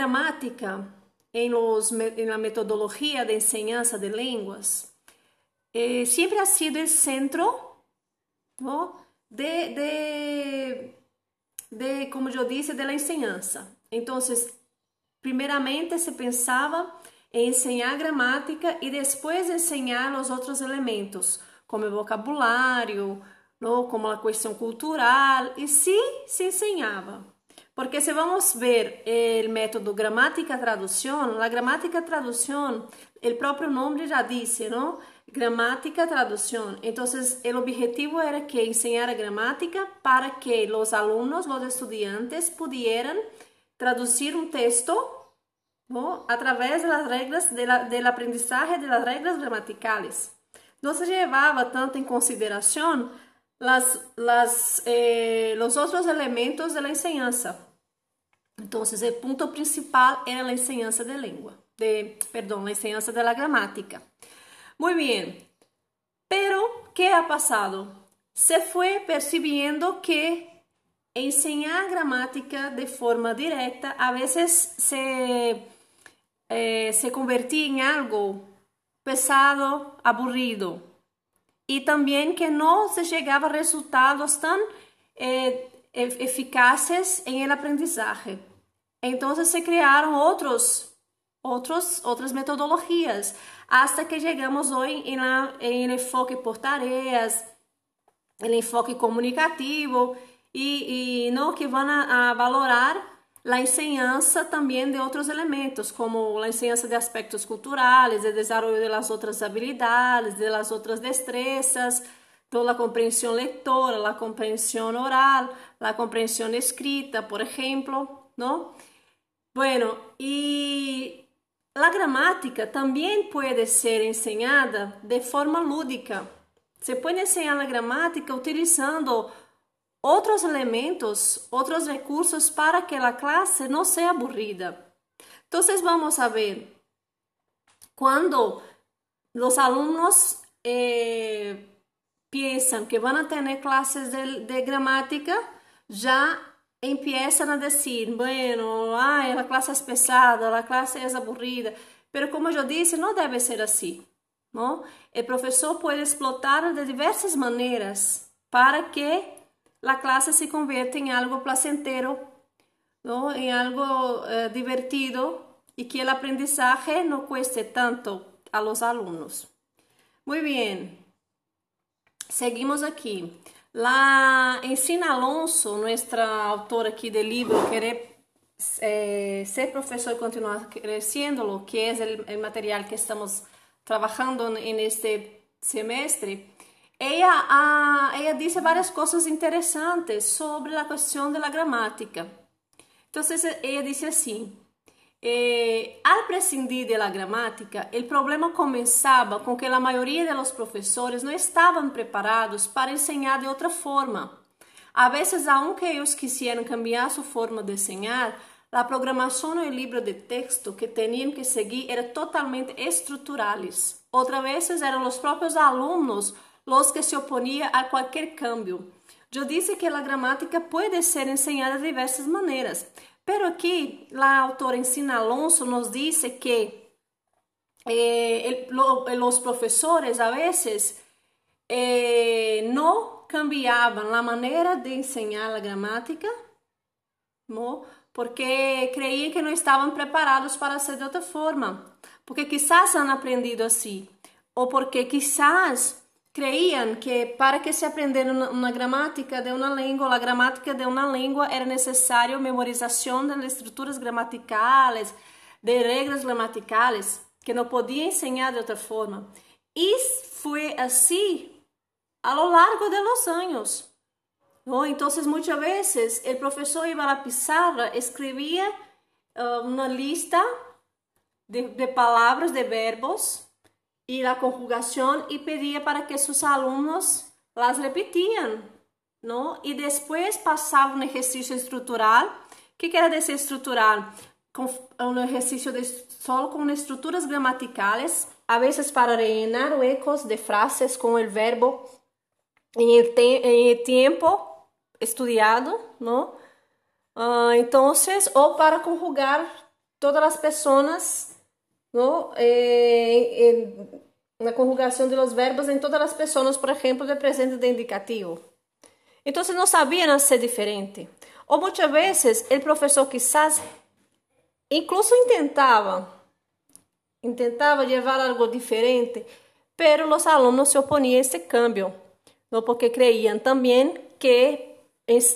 gramática en, los, en la metodología de enseñanza de lenguas eh, siempre ha sido el centro ¿no? de, de, de, como yo dije, de la enseñanza. Entonces, primeramente se pensaba en enseñar gramática y después enseñar los otros elementos, como ¿no? como la cuestión cultural, y sí se enseñaba. Porque se vamos ver el método gramática-traducción, la gramática-traducción, el propio nombre ya dice, ¿no? Gramática-traducción. Entonces, el objetivo era que enseñara gramática para que los alumnos, los estudiantes, pudieran traducir un texto ¿no? a través de las reglas de la, del aprendizaje de las reglas gramaticales. No se llevaba tanto en consideración eh, los otros elementos de la enseñanza. Entonces, el punto principal era la enseñanza de lengua, de, perdón, la enseñanza de la gramática. Muy bien, pero ¿qué ha pasado? Se fue percibiendo que enseñar gramática de forma directa a veces se, eh, se convertía en algo pesado, aburrido, y también que no se llegaba a resultados tan eh, eficaces en el aprendizaje. Entonces se crearon otros, otros, otras metodologías hasta que llegamos hoy en, la, el enfoque por tareas, el enfoque comunicativo y, y no que van a, a valorar la enseñanza también de otros elementos, como la enseñanza de aspectos culturales, de desarrollo de las otras habilidades, de las destrezas, de la comprensión lectora, la comprensión oral, la comprensión escrita, por ejemplo, ¿no? Bueno, y la gramática también puede ser enseñada de forma lúdica. Se puede enseñar la gramática utilizando otros elementos, otros recursos para que la clase no sea aburrida. Entonces vamos a ver, cuando los alumnos eh, piensan que van a tener clases de, de gramática, ya empiezan a decir, bueno, ay, la clase es pesada, la clase es aburrida. Pero como yo dije, no debe ser así. ¿no? El profesor puede explotar de diversas maneras para que la clase se convierta en algo placentero, ¿no? en algo eh, divertido y que el aprendizaje no cueste tanto a los alumnos. Muy bien, seguimos aquí. La Ensina Alonso, nuestra autora aqui do livro Querer eh, Ser Professor e Continuar Crescendo, que é o material que estamos trabalhando neste semestre, ella, ah, ella dice varias cosas interesantes sobre la cuestión de la gramática. Entonces, ella dice así, Eh, al prescindir de la gramática, el problema comenzaba con que la mayoría de los profesores no estaban preparados para enseñar de otra forma. A veces, aunque ellos quisieran cambiar su forma de enseñar, la programación o el libro de texto que tenían que seguir eran totalmente estructurales. Otras veces eran los propios alumnos los que se oponían a cualquier cambio. Yo disse que a gramática pode ser ensinada de diversas maneiras, pero aqui a autora Ensina Alonso nos disse que eh, lo, los professores a veces eh, não cambiavam a maneira de ensinar a gramática, ¿no? porque creiam que não estavam preparados para ser de outra forma, porque quizás han aprendido assim, ou porque quizás creían que para que se aprendera una, una, gramática de una lengua, la gramática de una lengua era necesario memorización de las estructuras gramaticales, de reglas gramaticales, que no podía enseñar de otra forma. Y fue así a lo largo de los años. ¿no? Entonces muchas veces el profesor iba a la pizarra, escribía uh, una lista de, de palabras, de verbos, y la conjugación y pedía para que sus alumnos las repetían, ¿no? Y después pasaba un ejercicio estructural. ¿Qué quiere decir estructural? Con un ejercicio de, solo con estructuras gramaticales, a veces para rellenar huecos de frases con el verbo en el, te en el tiempo. Uh, o para conjugar todas as pessoas, ¿no? Eh, conjugação de los verbos em todas as pessoas, por exemplo, de presente de indicativo. Então, não sabiam ser diferente. Ou muitas vezes, o professor quizás incluso intentava, intentava levar algo diferente, pero os alunos se oponiam a esse cambio, não porque creiam também que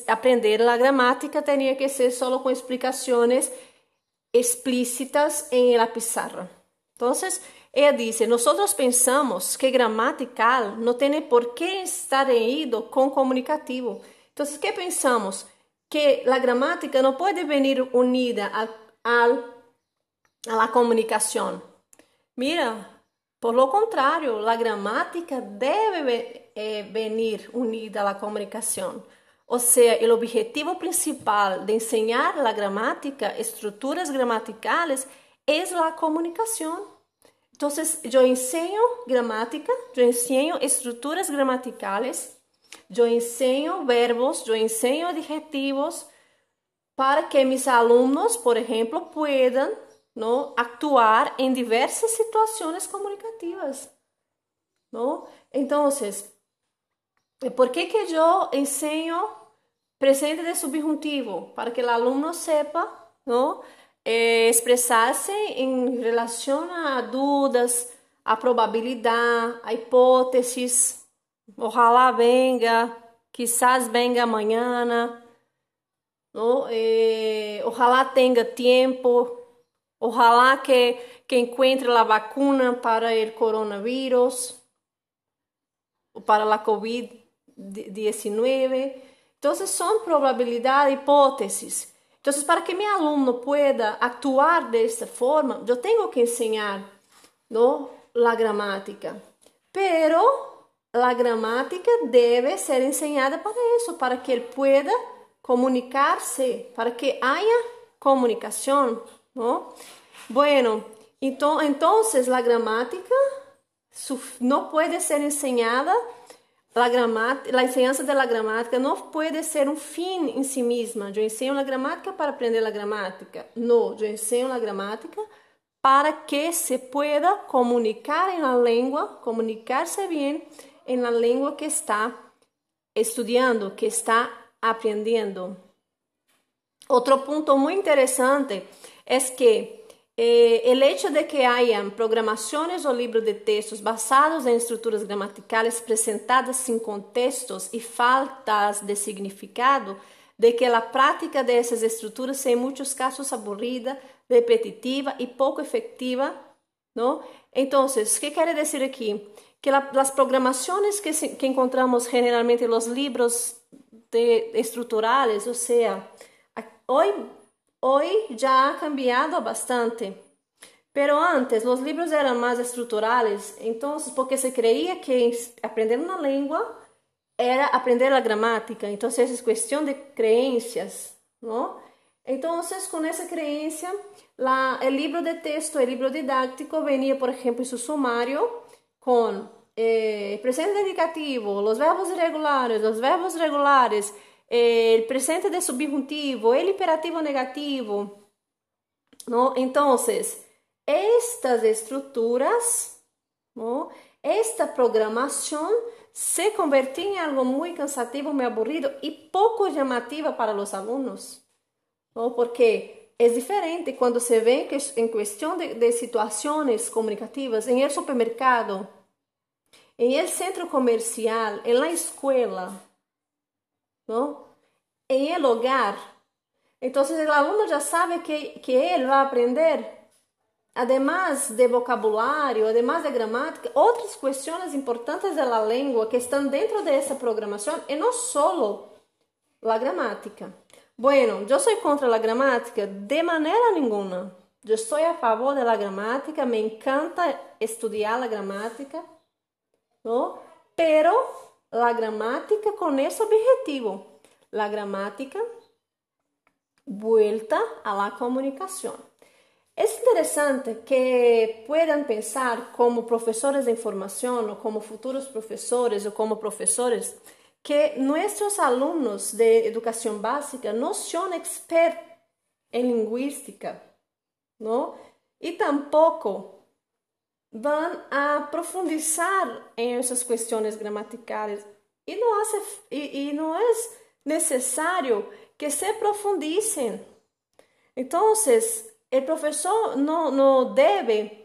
aprender a gramática tinha que ser só com explicações explícitas em la pizarra. Então, ela diz: Nós pensamos que gramatical não tem por que estar ido com comunicativo. Então, que pensamos? Que a gramática não pode vir unida a, a, a la comunicação. Mira, por lo contrario, a gramática deve eh, venir unida a la comunicação. Ou seja, o objetivo principal de ensinar a gramática, estruturas gramaticales, é a comunicação. Então, eu ensino gramática, eu ensino estruturas gramaticales, eu ensino verbos, eu ensino adjetivos para que mis alunos, por exemplo, puedan ¿no? actuar em diversas situações comunicativas. ¿no? Então, por que, que eu ensino presente de subjuntivo? Para que o aluno sepa ¿no? eh, expressar-se em relação a dúvidas, a probabilidade, a hipóteses. Ojalá venga, quizás venga amanhã. ¿no? Eh, ojalá tenha tempo. Ojalá que, que encuentre a vacuna para o coronavírus, para a COVID-19. Então, são probabilidades, hipóteses. Então, para que meu aluno pueda actuar dessa forma, eu tenho que ensinar ¿no? a gramática. Pero a gramática deve ser ensinada para isso, para que ele pueda comunicar-se, para que haya comunicação, ¿no? Bueno, então, então a gramática não pode ser ensinada La, enseñanza de la gramática no puede ser un fin en sí misma. Yo enseño la gramática para aprender la gramática. No, yo enseño la gramática para que se pueda comunicar en la lengua, comunicarse bien en la lengua que está estudiando, que está aprendiendo. Otro punto muy interesante es que eh, el hecho de que hayan programaciones o libros de textos basados en estructuras gramaticales presentadas sin contextos y faltas de significado, de que la práctica de esas estructuras en muchos casos aburrida, repetitiva y poco efectiva, ¿no? Entonces, ¿qué quiere decir aquí? Que la, las programaciones que, se, que, encontramos generalmente en los libros de, estructurales, o sea, hoy Hoy ya ha cambiado bastante. Pero antes los libros eran más estructurales, entonces porque se creía que aprender una lengua era aprender la gramática, entonces es cuestión de creencias, ¿no? Entonces con esa creencia, la, el libro de texto, el libro didáctico venía, por ejemplo, en su sumario con eh, presente indicativo, los verbos irregulares, los verbos regulares, el presente de subjuntivo, el imperativo negativo. ¿no? Entonces, estas estructuras, ¿no? esta programación se convirtió en algo muy cansativo, muy aburrido y poco llamativa para los alumnos, ¿no? porque es diferente cuando se ve que en cuestión de, de situaciones comunicativas, en el supermercado, en el centro comercial, en la escuela, ¿no? En el hogar. Entonces el alumno ya sabe que, que él va a aprender, además de vocabulario, además de gramática, otras cuestiones importantes de la lengua que están dentro de esa programación y no solo la gramática. Bueno, yo soy contra la gramática de manera ninguna. Yo estoy a favor de la gramática, me encanta estudiar la gramática, ¿no? Pero la gramática con ese objetivo, la gramática vuelta a la comunicación. Es interesante que puedan pensar como profesores de información o como futuros profesores o como profesores que nuestros alumnos de educación básica no son expertos en lingüística, não? E tampouco vão a profundizar essas questões gramaticais. E não, hace, e, e não é necessário que se profundicem. Então, o professor não, não deve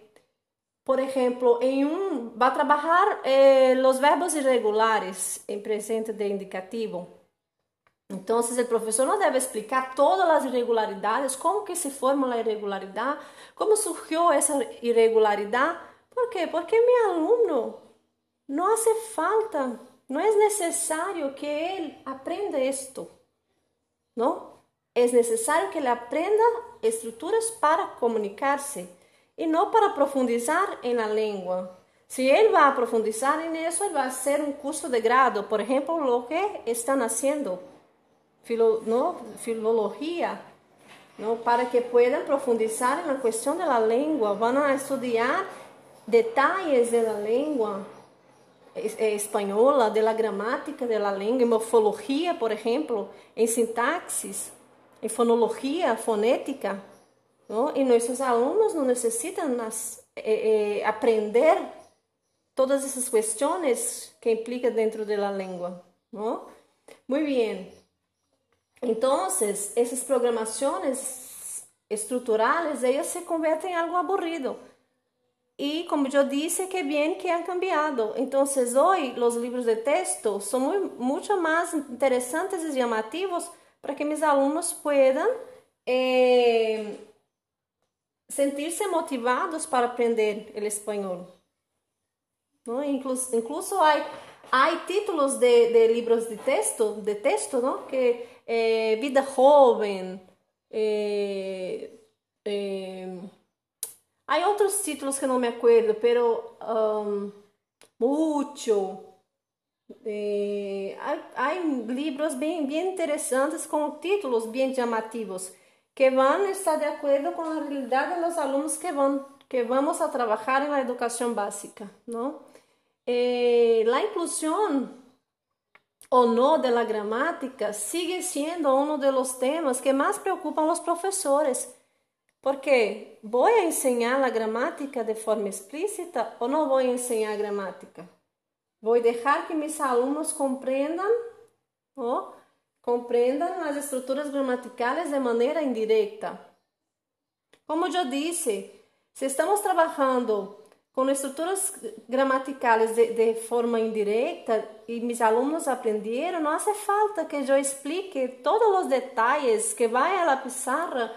por exemplo, em um, vai trabalhar eh, os verbos irregulares em presente de indicativo. Então, o professor não deve explicar todas as irregularidades, como que se forma a irregularidade, como surgiu essa irregularidade. Por quê? Porque meu aluno não hace falta, não é necessário que ele aprenda isto, não? É necessário que ele aprenda estruturas para comunicar-se e não para profundizar em la língua. Se ele vai profundizar em isso, ele vai ser um curso de grado, por exemplo, o que estão fazendo, filo, no, filologia, não, para que puedan profundizar na questão da língua, vão estudar detalhes da língua espanhola, da gramática da língua, em morfologia, por exemplo, em sintaxis, em fonologia, fonética. ¿no? Y nuestros alumnos no necesitan las, eh, eh, aprender todas esas cuestiones que implica dentro de la lengua, ¿no? Muy bien. Entonces, esas programaciones estruturales, ellas se convierten en algo aburrido. Y como yo dije, que bien que han cambiado. Entonces, hoy los libros de texto son muy, mucho más interesantes y llamativos para que mis alumnos puedan eh, sentir-se motivados para aprender o espanhol. ¿no? Incluso, incluso há, há títulos de, livros de texto, de texto, ¿no? que eh, vida joven, eh, eh, há outros títulos que não me acuerdo, pero um, mucho. Eh, há, livros bem, bem interessantes com títulos bem chamativos que vão estar de acordo com a realidade dos alunos que vão que vamos a trabalhar na educação básica, não? Eh, a inclusão ou não da gramática sigue sendo um dos temas que mais preocupam os professores. Porque vou ensinar a gramática de forma explícita ou não vou ensinar gramática? Vou deixar que meus alunos compreendam oh, Compreendam as estruturas gramaticais de maneira indireta. Como eu disse, se estamos trabalhando com estruturas gramaticais de, de, forma indireta e meus alunos aprenderam, não hace falta que eu explique todos os detalhes que vai à pizarra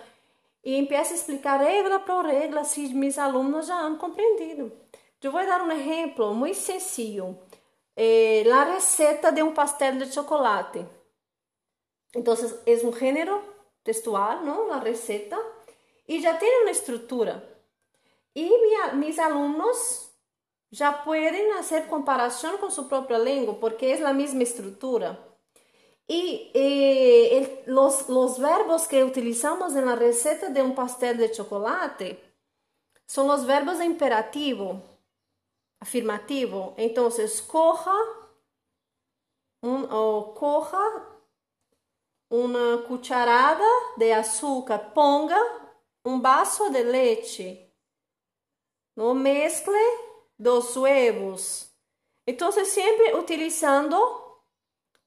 e empiece a explicar regra por regra se meus alunos já han compreendido. Eu vou dar um exemplo muito sencillo. Eh, a receita de um pastel de chocolate. Entonces es un género textual, ¿no? La receta. Y ya tiene una estructura. Y mi, mis alumnos ya pueden hacer comparación con su propia lengua porque es la misma estructura. Y eh, el, los, los verbos que utilizamos en la receta de un pastel de chocolate son los verbos de imperativo, afirmativo. Entonces, coja, un, o coja uma cucharada de açúcar, ponga um vaso de leite, no mescle dos huevos. Então, sempre utilizando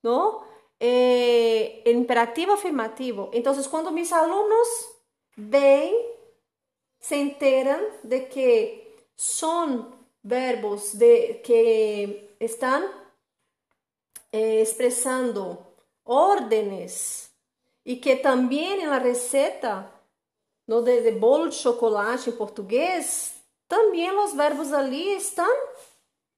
no, eh, imperativo afirmativo. Então, quando meus alunos veem, se enteram de que são verbos de, que estão eh, expressando órdenes e que também na receita no de, de bolo de chocolate em português, também os verbos ali estão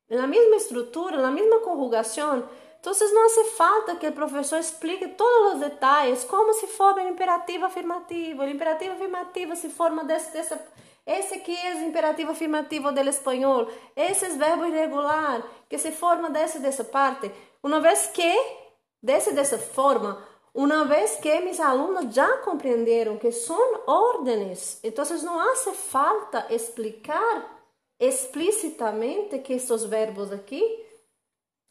na mesma estrutura, na mesma conjugação. Então, não hace falta que o professor explique todos os detalhes, como se forma o imperativo afirmativo. O imperativo afirmativo se forma desse, dessa. Esse aqui é o imperativo afirmativo do espanhol. Esse é o verbo irregular, que se forma dessa, dessa parte. Uma vez que Desse dessa forma, uma vez que meus alunos já compreenderam que são ordens, então não hace falta explicar explicitamente que estes verbos aqui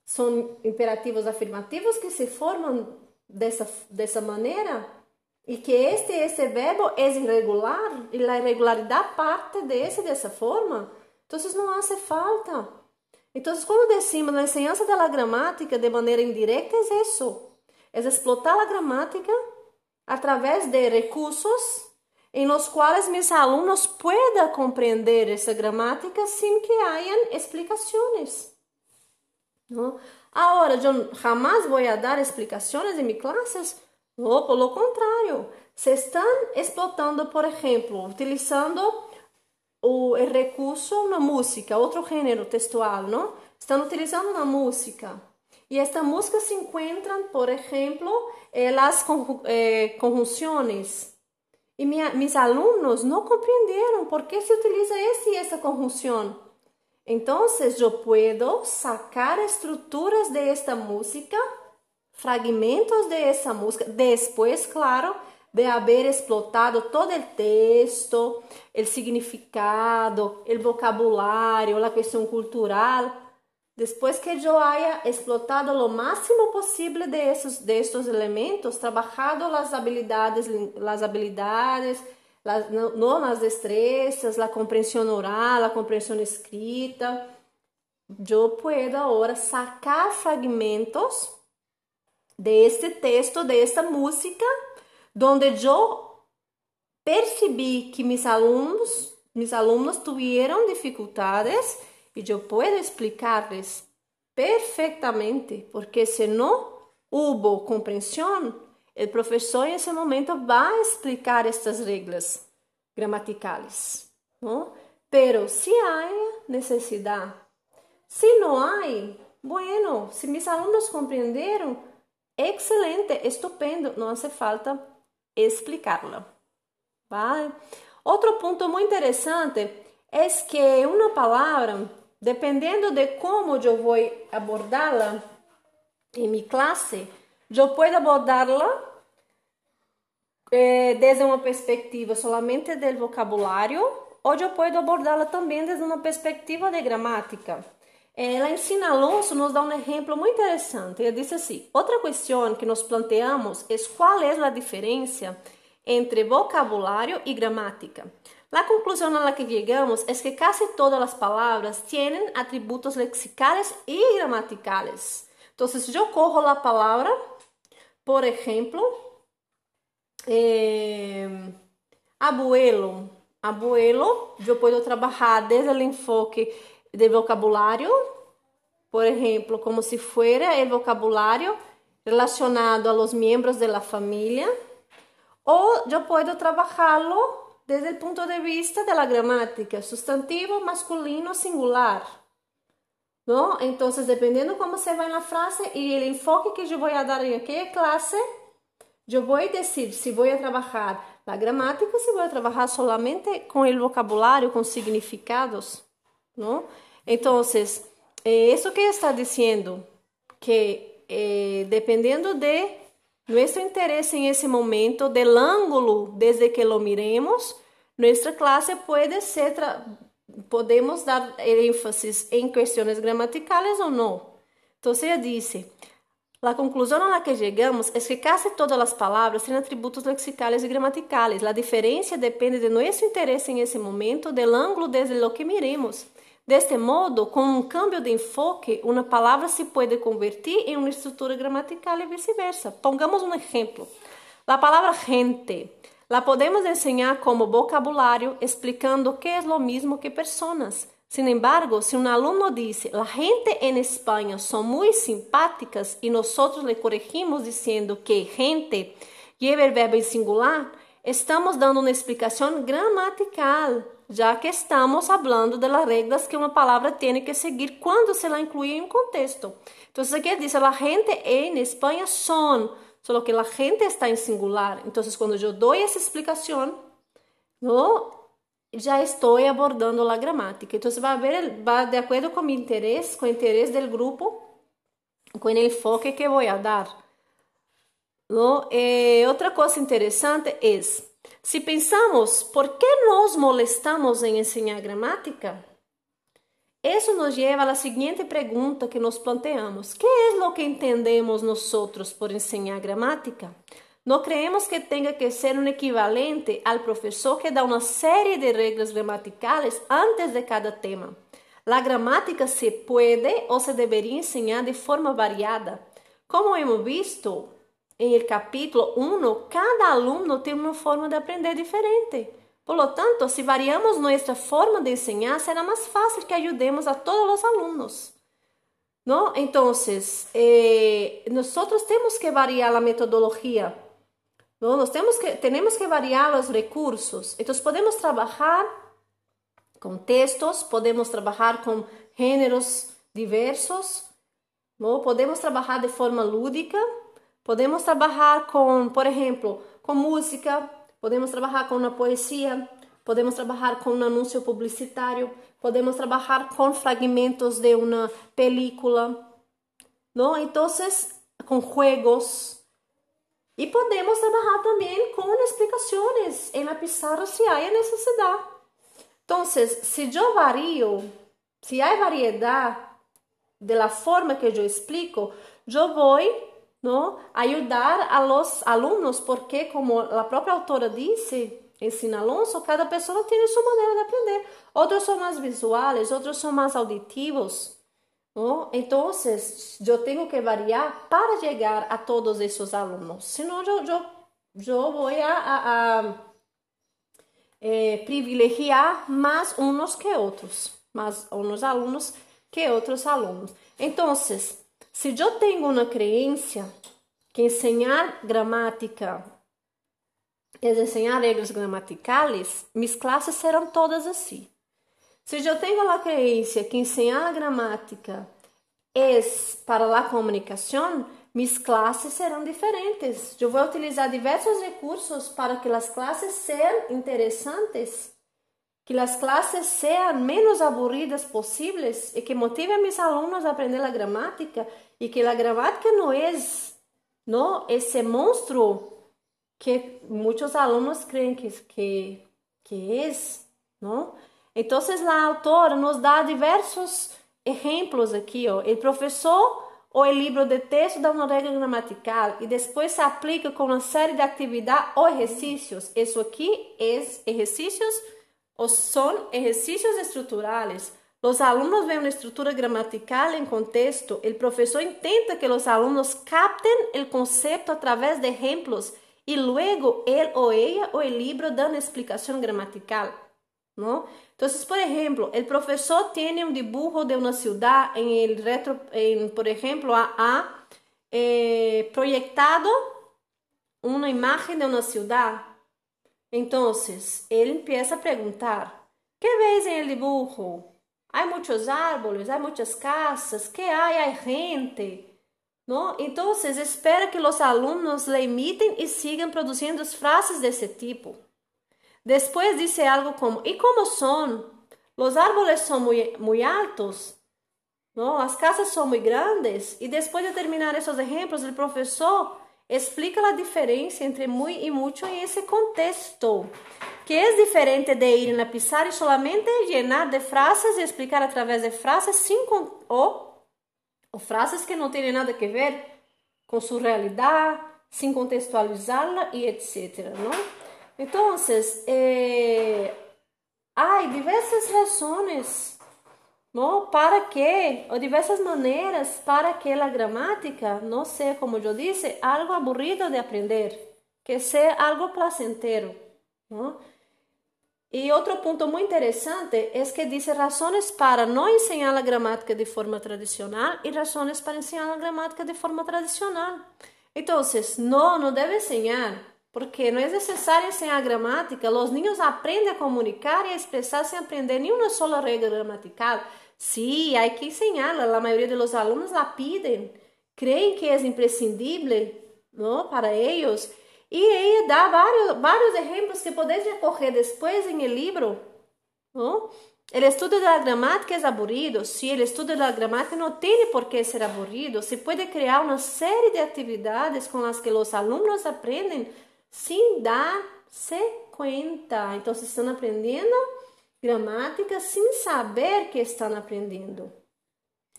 são imperativos afirmativos que se formam dessa, dessa maneira y que este, este verbo es irregular y la irregularidad parte de ese de esa forma, entonces no hace falta. Entonces, cuando decimos la enseñanza de la gramática de manera indirecta, es eso, es explotar la gramática a través de recursos en los cuales mis alumnos puedan comprender esa gramática sin que hayan explicaciones. ¿No? Ahora, yo jamás voy a dar explicaciones en mis clases No, pelo contrário, se estão explotando, por exemplo, utilizando o, o recurso na música, outro gênero textual, não? Estão utilizando na música. E esta música se encontra, por exemplo, eh, as eh, conjunções. E minha, meus alunos não compreenderam por que se utiliza esse e essa conjunção. Então, eu posso sacar estruturas de esta música fragmentos de essa música, depois, claro, de haber explotado todo o texto, o significado, o vocabulário, a questão cultural, depois que eu haya explotado o máximo possível de esses de estos elementos, trabalhado as habilidades, as habilidades, no, as destrezas, a compreensão oral, a compreensão escrita, eu puedo agora sacar fragmentos de este texto, de esta música, donde yo percibí que mis alumnos, mis alumnos tuvieron dificultades y yo puedo explicarles perfectamente, porque si no hubo comprensión, el profesor en ese momento va a explicar estas reglas gramaticales, ¿no? Pero si hay necesidad, si no hay, bueno, si mis alumnos comprendieron, excelente, estupendo, não hace falta explicá-la. Vale? Outro ponto muito interessante é que uma palavra, dependendo de como eu vou abordá-la em minha classe, eu posso abordá-la desde uma perspectiva solamente do vocabulário ou eu posso abordá-la também desde uma perspectiva de gramática. Ela ensina Alonso nos dá um exemplo muito interessante. Ele disse assim: outra questão que nos planteamos é qual é a diferença entre vocabulário e gramática. A conclusão a la que chegamos é que quase todas as palavras têm atributos lexicales e gramaticales. Então, eu corro a palavra, por exemplo, eh, abuelo. Abuelo, eu posso trabalhar desde o enfoque de vocabulário, por exemplo, como se fuera el vocabulário relacionado a los miembros de la familia, o yo puedo trabajarlo desde el punto de vista de la gramática, sustantivo masculino singular. ¿No? Entonces, dependiendo cómo se va en la frase y el enfoque que voy a dar en aquella clase, yo voy a decir si voy a gramática, si voy a trabajar solamente con el vocabulario, con significados, ¿no? Entonces, eh, eso que está diciendo, que eh, dependendo de nuestro interés en ese momento, del ángulo desde que lo miremos, nuestra clase puede ser, podemos dar énfasis en cuestiones gramaticales o no. Entonces ella dice, la conclusión a la que llegamos es que casi todas las palabras tienen atributos lexicales y gramaticales. La diferencia depende de nuestro interés en ese momento, del ángulo desde lo que miremos. Deste modo, com um cambio de enfoque, uma palavra se pode convertir em uma estrutura gramatical e vice-versa. Pongamos um exemplo. A palavra gente la podemos enseñar como vocabulário, explicando que é lo mismo que personas. Sin embargo, si un alumno dice, la gente en España son muy simpáticas y nosotros le corregimos diciendo que gente lleva el verbo en singular, estamos dando uma explicação gramatical já que estamos falando das regras que uma palavra tem que seguir quando se la inclui em um contexto. Então, aqui diz, a gente em Espanha son, só que a gente está em singular. Então, quando eu dou essa explicação, no, já estou abordando a gramática. Então, vai ver, de acordo com o interesse, com o interesse do grupo, com o enfoque que vou dar. No? Eh, outra coisa interessante é se pensamos por que nos molestamos em ensinar gramática, isso nos leva à seguinte pergunta que nos planteamos: ¿Qué é o que entendemos nós por ensinar gramática? Não creemos que tenha que ser um equivalente ao professor que dá uma série de regras gramaticais antes de cada tema. A gramática se pode ou se deveria ensinar de forma variada. Como hemos visto em el capítulo 1, cada aluno tem uma forma de aprender diferente. Por lo tanto, se variamos nossa forma de ensinar, será mais fácil que ayudemos a todos os alunos. ¿No? Entonces, eh, nosotros tenemos que variar la metodología ¿no? Tenemos que, tenemos que variar los recursos. Entonces podemos trabajar con textos, podemos trabajar con géneros diversos, ¿no? podemos trabajar de forma lúdica, podemos trabajar con, por ejemplo, con música, podemos trabajar con una poesía, podemos trabajar con un anuncio publicitario, podemos trabajar con fragmentos de una película, ¿no? Entonces, con juegos, e podemos trabalhar também com explicações em la pizarra se há necessidade. Então, se eu vario, se há variedade de la forma que eu explico, eu vou ¿no? ajudar a los alunos, porque como a própria autora disse, ensina Alonso, cada pessoa tem sua maneira de aprender. Outros são mais visuais, outros são mais auditivos. ¿No? Entonces, yo tengo que variar para llegar a todos esos alumnos. Si no, yo, yo, yo voy a, a, a eh, privilegiar más unos que otros, más unos alumnos que otros alumnos. Entonces, si yo tengo una creencia que enseñar gramática es enseñar reglas gramaticales, mis clases serão todas assim. Se eu tenho a crença que ensinar a gramática é para a comunicação, minhas classes serão diferentes. Eu vou utilizar diversos recursos para que as classes sejam interessantes, que as classes sejam menos aburridas possíveis e que motive a meus alunos a aprender a gramática e que a gramática não é não esse monstro que muitos alunos creem que que que é, não? Então, a autora nos dá diversos exemplos aqui. O professor ou o livro de texto dá uma regra gramatical e depois se aplica com uma série de atividades ou exercícios. Isso aqui é exercícios ou são exercícios estruturais. Os alunos veem uma estrutura gramatical em contexto. O professor intenta que os alunos captem o conceito através de exemplos e logo ele ou ela ou o livro dão explicação gramatical. ¿no? Entonces, por ejemplo, el profesor tiene un dibujo de una ciudad en el retro, en, por ejemplo, ha, eh, proyectado una imagen de una ciudad. Entonces, él empieza a preguntar, ¿qué ves en el dibujo? Hay muchos árboles, hay muchas casas, ¿qué hay? Hay gente. ¿No? Entonces, espera que los alumnos le imiten y sigan produciendo frases de ese tipo. Después dice algo como, ¿y cómo son? Los árboles muy, muy altos, ¿no? Las casas son muy grandes. Y después de terminar esos ejemplos, el profesor explica la diferencia entre muy y mucho en ese contexto, que es diferente de ir en la pizarra y solamente llenar de frases y explicar a través de frases sin o, o frases que no tienen nada que ver con su realidad, sin contextualizarla y etcétera, ¿no? Então, eh, há diversas razões para que, ou diversas maneiras para que a gramática não seja, como eu disse, algo aburrido de aprender, que seja algo placentero. Não? E outro ponto muito interessante é que diz razões para não ensinar a gramática de forma tradicional e razões para ensinar a gramática de forma tradicional. Então, não, não deve ensinar porque não é necessário ensinar gramática, os niños aprendem a comunicar e a expressar sem aprender nenhuma sola regra gramatical. Sí, há que ensinar, a maioria dos alunos la piden, creem que é imprescindível ¿no? para eles. E ela dá vários, vários exemplos que podeis recorrer depois em el libro. ¿no? El estudio de la gramática es aburrido. Sí, el estudio de la gramática no tiene por qué ser aburrido. Se puede crear una serie de actividades con las que los alumnos sem dar-se conta. Então, vocês estão aprendendo gramática sem saber que estão aprendendo.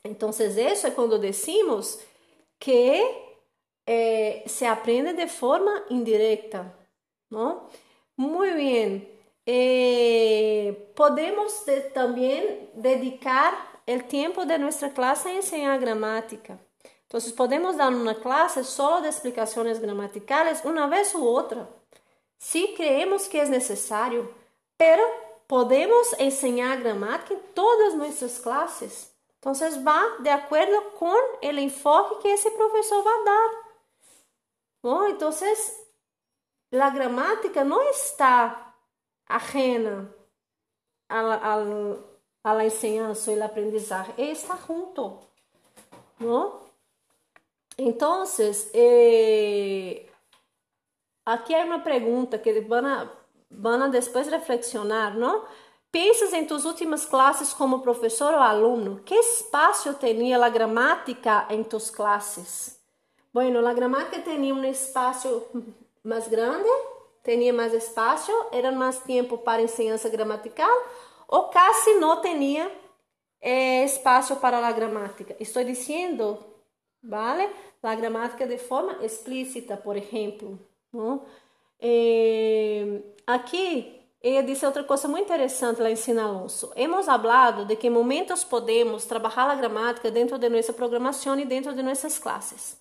Então, isso é quando decimos que eh, se aprende de forma indirecta, ¿no? Muy bien. Eh, podemos de, también dedicar el tiempo de nuestra clase a enseñar gramática. Entonces podemos dar una clase solo de explicaciones gramaticales una vez u otra, si creemos que es necesario, pero podemos enseñar gramática en todas nuestras clases. Entonces va de acuerdo con el enfoque que ese profesor va a dar. Entonces, la gramática no está ajena a a, a la enseñanza y el aprendizaje, está junto. ¿no? Entonces, eh, aqui há uma pergunta que vão, vão depois reflexionar, não? Pensas em tuas últimas classes como professor ou aluno? Que espaço tinha a gramática em tuas classes? Bueno, a gramática tinha um espaço mais grande, tinha mais espaço, era mais tempo para ensinança gramatical ou quase não tinha eh, espaço para a gramática. Estou dizendo, vale? A gramática de forma explícita, por exemplo. Não? Eh, aqui ella dice otra cosa muy interesante, la ensina Alonso. Hemos hablado de que momentos podemos trabajar la gramática dentro de nuestra programación y dentro de nuestras clases.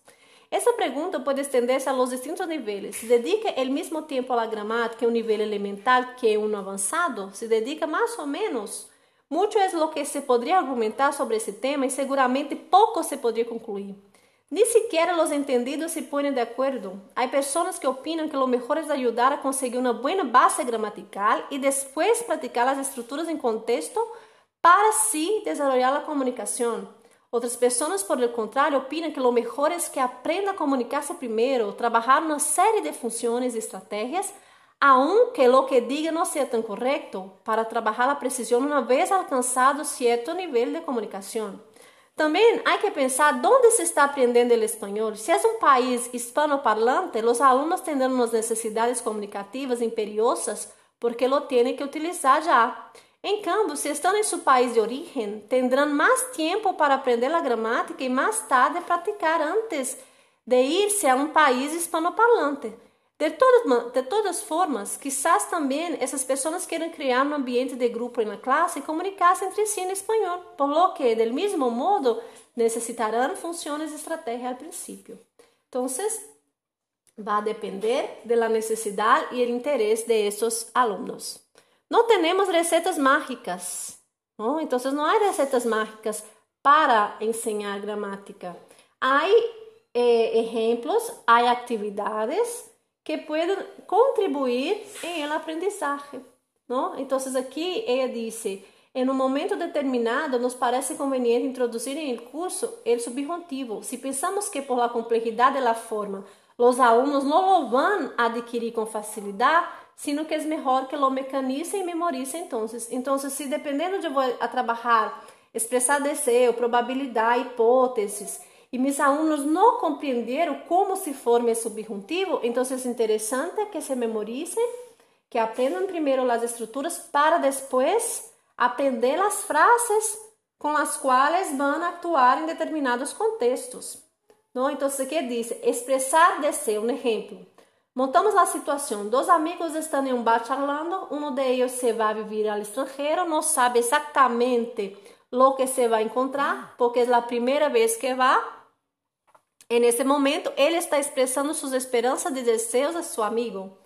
Essa pergunta pode estender-se a los distintos níveis. Se dedica el mismo tiempo a la gramática en un nivel elemental que uno avançado? Se dedica mais ou menos? Muito é o que se poderia argumentar sobre esse tema e seguramente pouco se poderia concluir. Ni siquiera los entendidos se ponen de acuerdo. Hay personas que opinan que lo mejor es ayudar a conseguir una buena base gramatical y después practicar las estructuras en contexto para así desarrollar la comunicación. Otras personas, por el contrario, opinan que lo mejor es que aprenda a comunicarse primero, trabajar una serie de funciones y estrategias, aunque lo que diga no sea tan correcto, para trabajar la precisión una vez alcanzado cierto nivel de comunicación. Também há que pensar onde se está aprendendo o espanhol. Se é um país hispanoparlante, os alunos terão umas necessidades comunicativas imperiosas porque lo têm que utilizar já. Em cambio, se estão em seu país de origem, terão mais tempo para aprender a gramática e mais tarde praticar antes de ir-se a um país hispanoparlante. De todas, de todas formas, quizás também essas pessoas queiram criar um ambiente de grupo na classe e comunicar-se entre si em espanhol, por lo que, del mesmo modo, necessitarão funções de estratégia al princípio. Então, vai depender da necessidade e do interesse de esses alunos. Não temos receitas mágicas, não? então não há receitas mágicas para ensinar gramática. Há eh, exemplos, há atividades que pueden contribuir en el aprendizaje, ¿no? Entonces aquí ella dice, en un momento determinado nos parece conveniente introducir en el curso el subjuntivo. Si pensamos que por la complejidad de la forma los alumnos no lo a adquirir con facilidad, sino que es mejor que lo mecanicen y memoricen entonces. Entonces, si dependiendo de voy a trabajar, expresar deseo, probabilidad, hipótesis, e meus alunos não compreenderam como se forma esse subjuntivo, então é interessante que se memorizem, que aprendam primeiro as estruturas para depois aprender as frases com as quais vão atuar em determinados contextos. Não? Então, aqui diz expressar desejo. Um exemplo. Montamos a situação: dois amigos estão em um bar charlando, um de eles se vai viver ao estrangeiro, não sabe exatamente o que se vai encontrar, porque é a primeira vez que vai En ese momento, ele está expressando suas esperanças de desejos a seu amigo.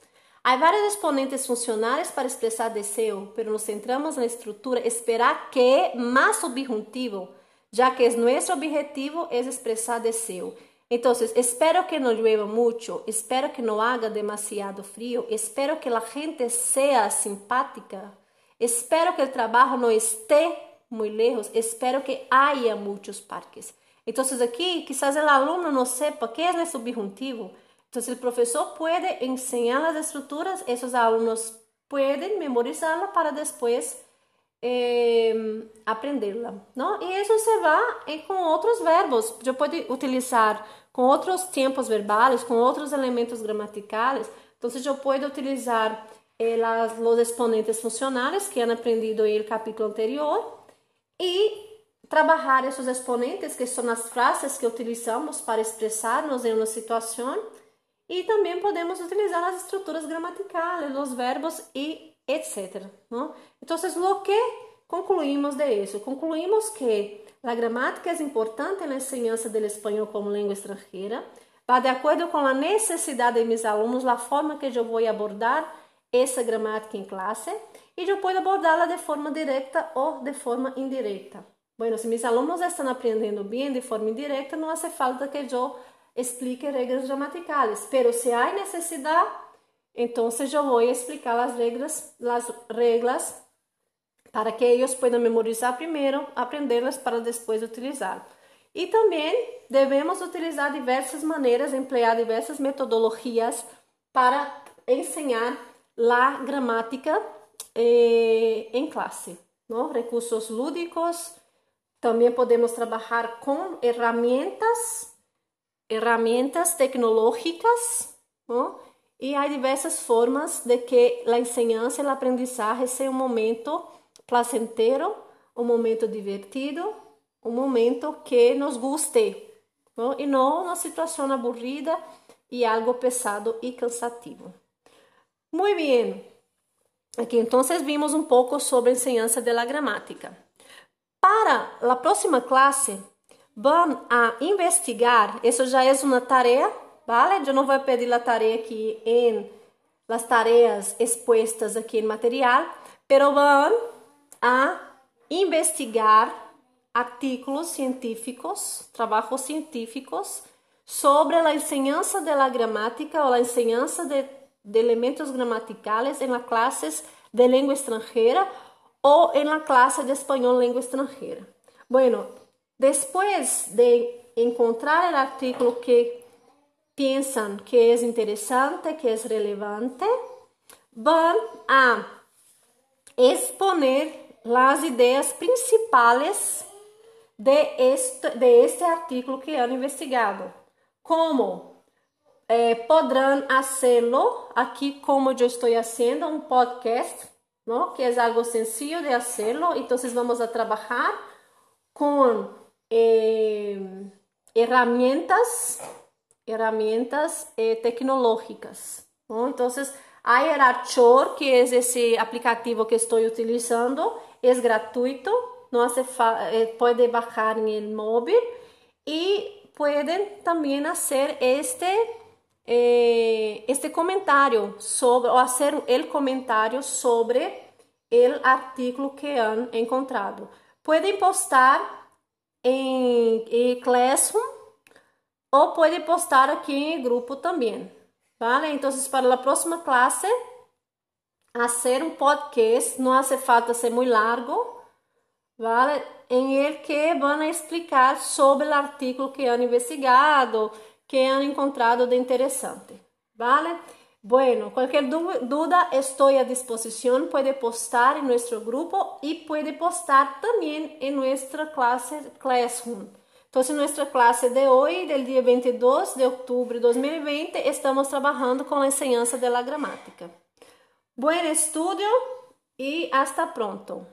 Há vários exponentes funcionais para expressar desejo, pero nos centramos na estrutura esperar que é mais subjuntivo, já que é nosso objetivo é expressar desejo. Então, espero que não llueva muito, espero que não haga demasiado frio, espero que a gente seja simpática, espero que o trabalho não esteja muito lejos, espero que haya muitos parques. Então, aqui, quizás o aluno não sepa que é o subjuntivo. Então, o professor pode ensinar as estruturas, esses alunos podem memorizá-la para depois eh, aprendê-la. E isso se vai com outros verbos. Eu posso utilizar com outros tempos verbais, com outros elementos gramaticais. Então, eu posso utilizar eh, os exponentes funcionais que han aprendido no capítulo anterior e trabalhar esses exponentes, que são as frases que utilizamos para expressar-nos em uma situação, e também podemos utilizar as estruturas gramaticais, os verbos e etc. Não? Então, o que concluímos de isso? Concluímos que a gramática é importante na enseñança do espanhol como língua estrangeira, vai de acordo com a necessidade de meus alunos, a forma que eu vou abordar essa gramática em classe, e eu posso abordá-la de forma direta ou de forma indireta. Bueno, se meus alunos estão aprendendo bem de forma indireta, não hace falta que eu explique regras gramaticais, pero se há necessidade, então eu vou explicar as regras, as regras para que eles possam memorizar primeiro, aprendê-las para depois utilizar. E também devemos utilizar diversas maneiras, emplear diversas metodologias para ensinar a gramática eh, em classe. Recursos lúdicos, também podemos trabalhar com ferramentas, ferramentas tecnológicas, não? e há diversas formas de que a enseñança e a aprendizagem seja um momento placentero, um momento divertido, um momento que nos guste, não? e não uma situação aburrida e algo pesado e cansativo. Muito bem, aqui então vimos um pouco sobre a enseñança da gramática. Para a próxima classe, vão a investigar, isso já é uma tarefa, vale? Eu não vou pedir a tarefa aqui em las tareas expuestas aqui no material, pero vão a investigar artículos científicos, trabalhos científicos sobre a enseñança de la gramática ou a enseñança de, de elementos gramaticales en las clases de língua estrangeira ou em la classe de espanhol língua estrangeira. Bueno, depois de encontrar o artículo que pensam que é interessante, que é relevante, vão a exponer as ideias principais de este, de este artículo que han investigado. Como eh, podrão hacerlo aqui como eu estou fazendo um podcast que es algo sencillo de hacerlo. Entonces vamos a trabajar con eh, herramientas, herramientas eh, tecnológicas. ¿no? Entonces, a Erachor, que es ese aplicativo que estoy utilizando, es gratuito, no hace eh, puede bajar en el móvil y pueden también hacer este eh, este comentário sobre, ou fazer o comentário sobre o artículo que han encontrado. Podem postar em, Classroom ou pode postar aqui em grupo também. Vale? Então, para a próxima classe, fazer um podcast, não hace falta ser muito largo, vale? Em ele que vão explicar sobre o artículo que han investigado, que han encontrado de interesante. ¿Vale? Bueno, cualquier duda estoy a disposición, puede postar en nuestro grupo y puede postar también en nuestra clase Classroom. Entonces, en nuestra clase de hoy, del día 22 de octubre de 2020, estamos trabajando con la enseñanza de la gramática. Buen estudio y hasta pronto.